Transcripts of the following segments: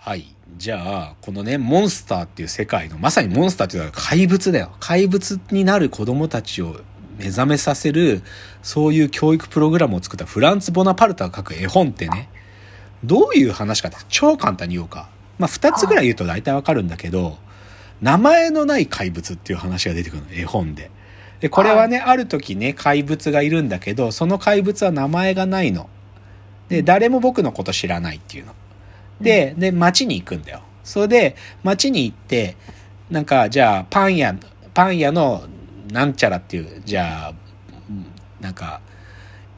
はい。じゃあ、このね、モンスターっていう世界の、まさにモンスターっていうのは怪物だよ。怪物になる子供たちを目覚めさせる、そういう教育プログラムを作ったフランツ・ボナパルタが書く絵本ってね、どういう話かって超簡単に言おうか。まあ、二つぐらい言うと大体わかるんだけど、名前のない怪物っていう話が出てくるの、絵本で。で、これはね、ある時ね、怪物がいるんだけど、その怪物は名前がないの。で、誰も僕のこと知らないっていうの。で、で、街に行くんだよ。それで、街に行って、なんか、じゃあ、パン屋、パン屋の、なんちゃらっていう、じゃあ、なんか、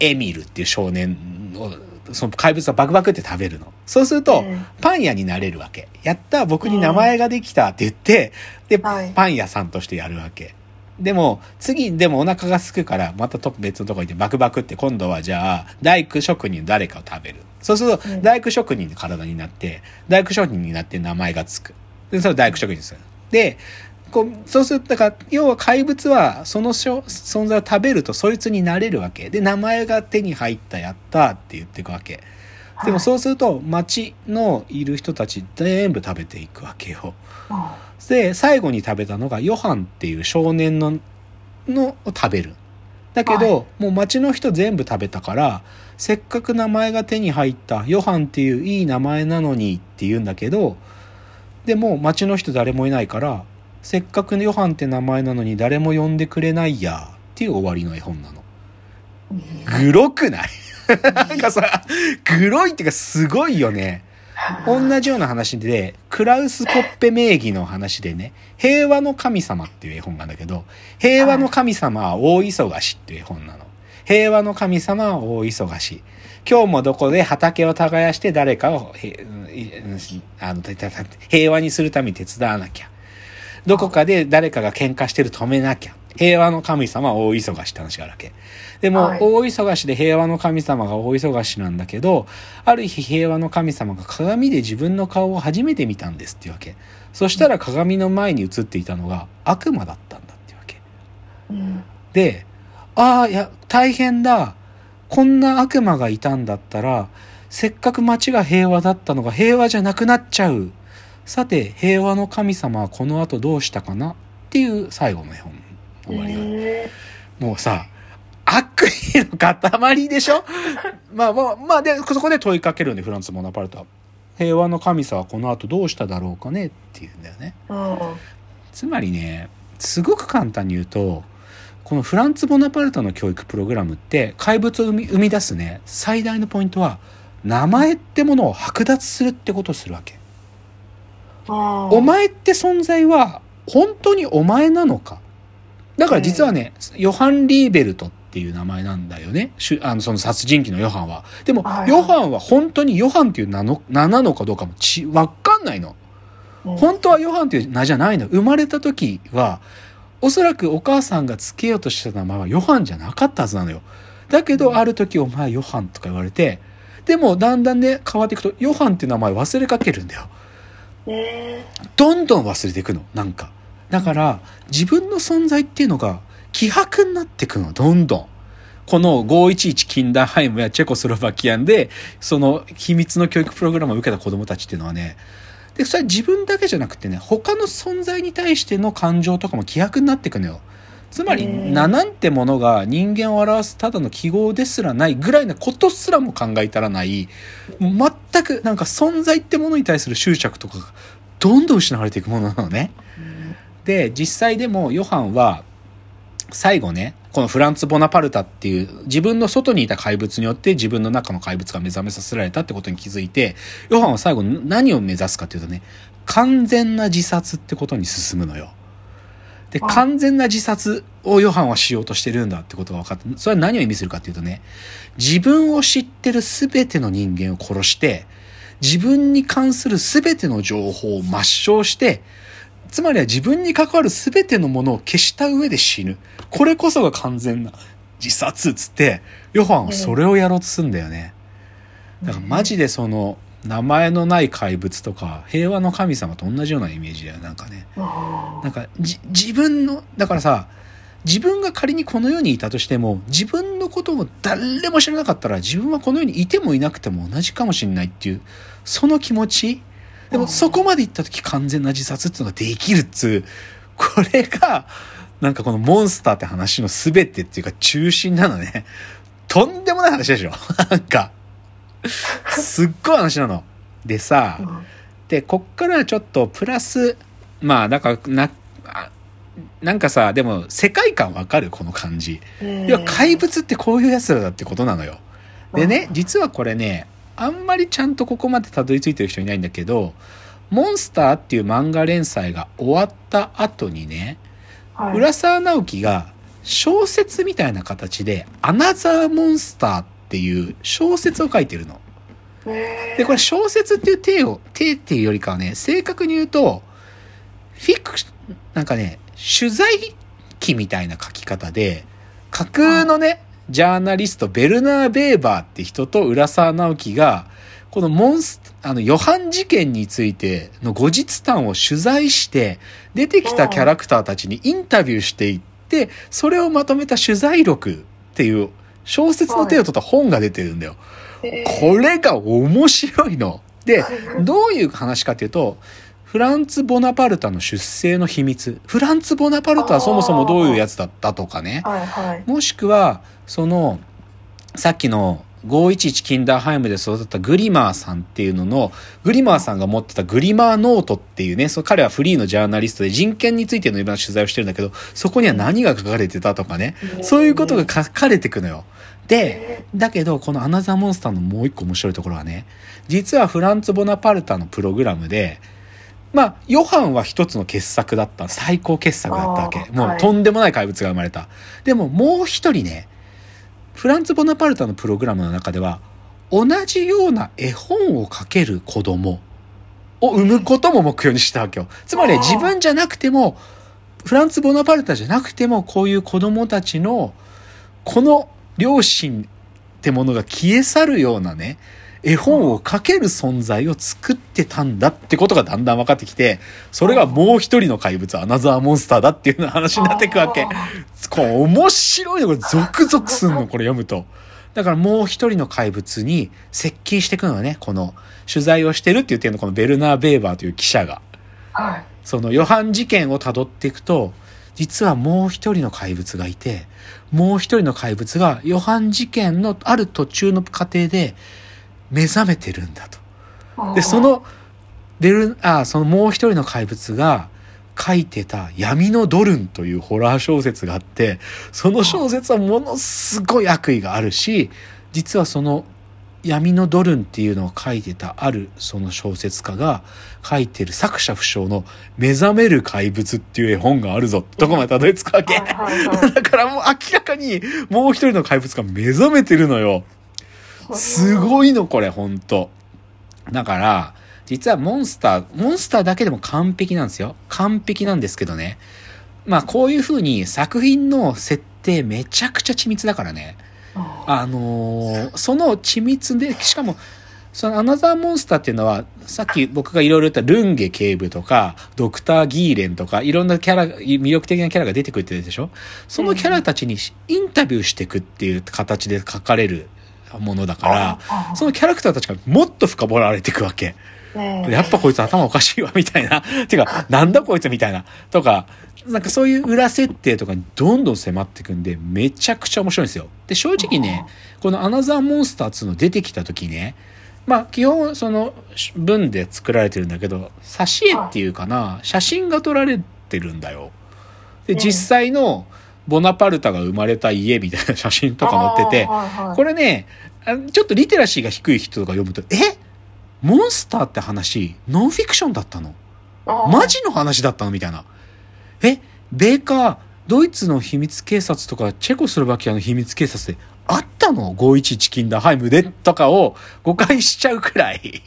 エミルっていう少年を、その怪物はバクバクって食べるの。そうすると、うんパン屋になれるわけ。やった僕に名前ができたって言って、で、はいパン屋さんとしてやるわけ。でも、次、でもお腹が空くから、またと別のとこ行ってバクバクって今度はじゃあ、大工職人誰かを食べる。そうするとう、ん大工職人の体になって、大工職人になって名前がつく。で、それを大工職人でする。で、こう、そうすると、だから、要は怪物は、そのしょ存在を食べると、そいつになれるわけ。で、名前が手に入った、やったって言っていくわけ。でもそうすると、町のいる人たち全部食べていくわけよ。あで、最後に食べたのが、ヨハンっていう少年の、のを食べる。だけど、はもう町の人全部食べたから、せっかく名前が手に入った、ヨハンっていういい名前なのにって言うんだけど、でも町の人誰もいないから、せっかくヨハンって名前なのに誰も呼んでくれないやっていう終わりの絵本なの。グロくない？なんかさ、グロいっていうかすごいよね。同じような話で、クラウス・ポッペ名義の話でね、平和の神様っていう絵本なんだけど、平和の神様は大忙しっていう絵本なの。平和の神様は大忙し。今日もどこで畑を耕して誰かをあの平和にするために手伝わなきゃ。どこかで誰かが喧嘩してる止めなきゃ。平和の神様は大忙しって話があるわけ。でも、はい大忙しで平和の神様が大忙しなんだけど、ある日平和の神様が鏡で自分の顔を初めて見たんですっていうわけ。そしたら鏡の前に映っていたのが悪魔だったんだっていうわけ。うんで、ああ、いや、大変だ。こんな悪魔がいたんだったら、せっかく街が平和だったのが平和じゃなくなっちゃう。さて、平和の神様はこの後どうしたかなっていう最後の絵本の終わりが。へもうさ、悪意の塊でしょ？ま あまあ、まあで、そこで問いかけるんで、フランツ・モナパルトは。平和の神様はこの後どうしただろうかね？っていうんだよね。つまりね、すごく簡単に言うと、このフランツ・ボナパルトの教育プログラムって怪物を生み生み出すね、最大のポイントは、名前ってものを剥奪するってことをするわけ。お前って存在は本当にお前なのか？だから実はね、ヨハン・リーベルトっていう名前なんだよね。あの、その殺人鬼のヨハンは。でも、ヨハンは本当にヨハンっていう名の、名なのかどうかもち、わかんないの。うん本当はヨハンっていう名じゃないの。生まれた時は、おそらくお母さんが付けようとしてた名前はヨハンじゃなかったはずなのよ。だけど、ある時お前ヨハンとか言われて、でもだんだんね、変わっていくと、ヨハンっていう名前忘れかけるんだよ。えどんどん忘れていくの、なんか。だから、自分の存在っていうのが、希薄になっていくの、どんどん。この511キンダーハイムやチェコスロバキアンで、その秘密の教育プログラムを受けた子供たちっていうのはね、で、それは自分だけじゃなくてね、他の存在に対しての感情とかも希薄になっていくのよ。つまり、うん名なんてものが人間を表すただの記号ですらないぐらいなことすらも考えたらない、もう全くなんか存在ってものに対する執着とかがどんどん失われていくものなのね。で、実際でもヨハンは、最後ね、このフランツ・ボナパルタっていう自分の外にいた怪物によって自分の中の怪物が目覚めさせられたってことに気づいて、ヨハンは最後何を目指すかっていうとね、完全な自殺ってことに進むのよ。で、あ完全な自殺をヨハンはしようとしてるんだってことが分かって、それは何を意味するかっていうとね、自分を知ってる全ての人間を殺して、自分に関する全ての情報を抹消して、つまりは自分に関わる全てのものを消した上で死ぬ。これこそが完全な自殺っつって、ヨハンはそれをやろうとするんだよね。だからマジでその、名前のない怪物とか、平和の神様と同じようなイメージだよ、なんかね。あなんか、じ、自分の、だからさ、自分が仮にこの世にいたとしても、自分のことを誰も知らなかったら、自分はこの世にいてもいなくても同じかもしれないっていう、その気持ち、でもそこまで行った時完全な自殺っていうのができるっつう、これが、なんかこのモンスターって話の全てっていうか中心なのね。とんでもない話でしょ なんか。すっごい話なの。でさ、で、こっからちょっとプラス、まあ、だから、な、あなんかさ、でも世界観わかる？この感じ。いや、怪物ってこういうやつらだってことなのよ。でね、実はこれね、あんまりちゃんとここまでたどり着いてる人いないんだけど、モンスターっていう漫画連載が終わった後にね、はい、浦沢直樹が小説みたいな形で、アナザーモンスターっていう小説を書いてるの。で、これ小説っていう体を、体っていうよりかはね、正確に言うと、フィクシなんかね、取材機みたいな書き方で、架空のね、ジャーナリスト、ベルナー・ベーバーって人と浦沢直樹が、このモンス、あの、予犯事件についての後日談を取材して、出てきたキャラクターたちにインタビューしていって、それをまとめた取材録っていう小説の手を取った本が出てるんだよ。これが面白いの。で、どういう話かっていうと、フランツ・ボナパルタの出生の秘密。フランツ・ボナパルタはそもそもどういうやつだったとかね。はいはい。もしくは、その、さっきの511キンダーハイムで育ったグリマーさんっていうのの、グリマーさんが持ってたグリマーノートっていうね、そ彼はフリーのジャーナリストで人権についてのいろんな取材をしてるんだけど、そこには何が書かれてたとかね、そういうことが書かれてくのよ。で、だけど、このアナザーモンスターのもう一個面白いところはね、実はフランツ・ボナパルタのプログラムで、まあ、ヨハンは一つの傑作だった。最高傑作だったわけ。もうはいとんでもない怪物が生まれた。でももう一人ね、フランツ・ボナパルタのプログラムの中では、同じような絵本を描ける子供を産むことも目標にしたわけよ。つまり自分じゃなくても、フランツ・ボナパルタじゃなくても、こういう子供たちの、この両親ってものが消え去るようなね、絵本を描ける存在を作ってたんだってことがだんだん分かってきて、それがもう一人の怪物、アナザーモンスターだっていうような話になっていくわけ。こう面白いのこれゾクゾクすんのこれ読むと。だからもう一人の怪物に接近していくのはね、この取材をしてるって言ってるのこのベルナー・ベーバーという記者が。はい。その予犯事件をたどっていくと、実はもう一人の怪物がいて、もう一人の怪物が予犯事件のある途中の過程で目覚めてるんだと。で、そ、の、ベル、あ、そのもう一人の怪物が書いてた闇のドルンというホラー小説があって、その小説はものすごい悪意があるし、実はその闇のドルンっていうのを書いてたあるその小説家が書いてる作者不詳の目覚める怪物っていう絵本があるぞってとこまでたどり着くわけ。だからもう明らかにもう一人の怪物が目覚めてるのよ。すごいのこれほんと。だから、実はモンスター、モンスターだけでも完璧なんですよ。完璧なんですけどね。まあこういう風に作品の設定めちゃくちゃ緻密だからね。あのーその緻密で、しかも、そのアナザーモンスターっていうのは、さっき僕がいろいろ言ったルンゲ警部とか、ドクター・ギーレンとか、いろんなキャラ、魅力的なキャラが出てくるってでしょ？そのキャラたちにインタビューしていくっていう形で書かれるものだから、そのキャラクターたちがもっと深掘られていくわけ。のやっぱこいつ頭おかしいわ、みたいな。てか、なんだこいつみたいな。とか、なんかそういう裏設定とかにどんどん迫っていくんで、めちゃくちゃ面白いんですよ。で、正直ね、このアナザーモンスター2の出てきた時ね、まあ基本その文で作られてるんだけど、挿絵っていうかな、写真が撮られてるんだよ。で、うん実際のボナパルタが生まれた家みたいな写真とか載ってて、これ、れね、あちょっとリテラシーが低い人とか読むと、え？モンスターって話、ノンフィクションだったの？マジの話だったの？みたいな。え、米カ、ドイツの秘密警察とか、チェコスロバキアの秘密警察であったの ?511 キンダーハイムでとかを誤解しちゃうくらい。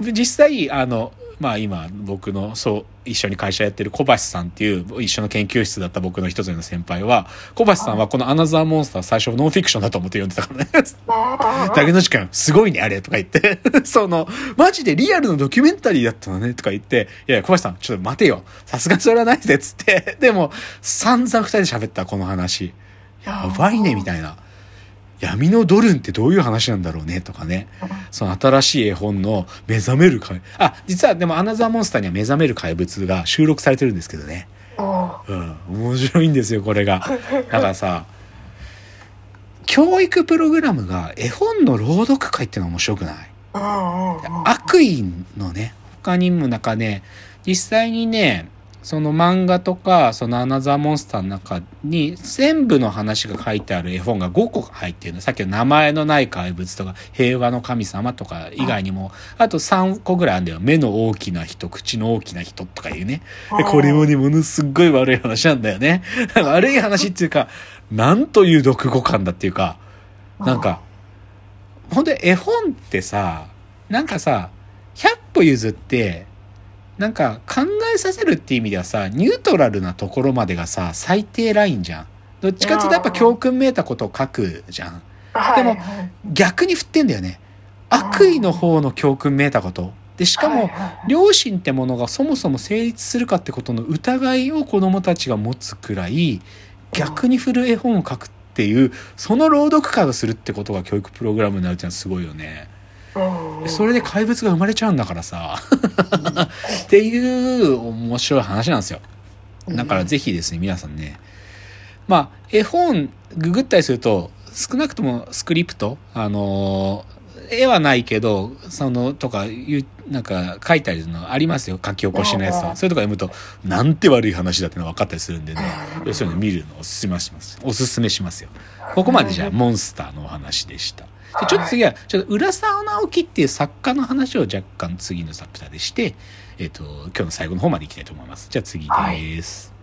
で実際、あの、まあ今、僕の、そう、一緒に会社やってる小橋さんっていう、一緒の研究室だった僕の一つ上の先輩は、小橋さんはこのアナザーモンスター最初ノンフィクションだと思って読んでたからね。竹野内くん、すごいね、あれ、とか言って。その、マジでリアルのドキュメンタリーだったのね、とか言って、いやいや、小橋さん、ちょっと待てよ。さすがにそれはないぜ、つって。でも、散々二人で喋った、この話。やばいね、みたいな。闇のドルンってどういう話なんだろうねとかね。その新しい絵本の目覚める怪、あ、実はでもアナザーモンスターには目覚める怪物が収録されてるんですけどね。おうん。面白いんですよ、これが。だからさ、教育プログラムが絵本の朗読会ってのは面白くない？悪意のね、他にもなんかね、実際にね、その漫画とか、そのアナザーモンスターの中に全部の話が書いてある絵本が5個入ってるの。さっきの名前のない怪物とか、平和の神様とか以外にも、あと3個ぐらいあるんだよ。目の大きな人、口の大きな人とかいうね。でこれもね、ものすっごい悪い話なんだよね。悪い話っていうか、なんという読語感だっていうか、なんか、ほんで絵本ってさ、なんかさ、100歩譲って、なんか考えさせるっていう意味ではさ、ニュートラルなところまでがさ、最低ラインじゃん。どっちかっていうとやっぱ教訓めいたことを書くじゃん。はいでもはい逆に振ってんだよね。悪意の方の教訓めいたこと。で、しかも、はいはい良心ってものがそもそも成立するかってことの疑いを子供たちが持つくらい逆に振る絵本を書くっていうその朗読会をするってことが教育プログラムになるってのはすごいよね。それで怪物が生まれちゃうんだからさ。っていう面白い話なんですよ。だからぜひですね皆さんね。まあ絵本ググったりすると少なくともスクリプトあのー絵はないけどそのとかいうなんか書いてあるのありますよ。書き起こしのやつうんうん。とそういうとこ読むとなんて悪い話だってのが分かったりするんでね。そういうの見るのをおすすめします。おすすめしますよ。ここまでじゃあモンスターのお話でしたでちょっと次はちょっと浦沢直樹っていう作家の話を若干次のサプターでしてえっ、と今日の最後の方までいきたいと思います。じゃあ次です、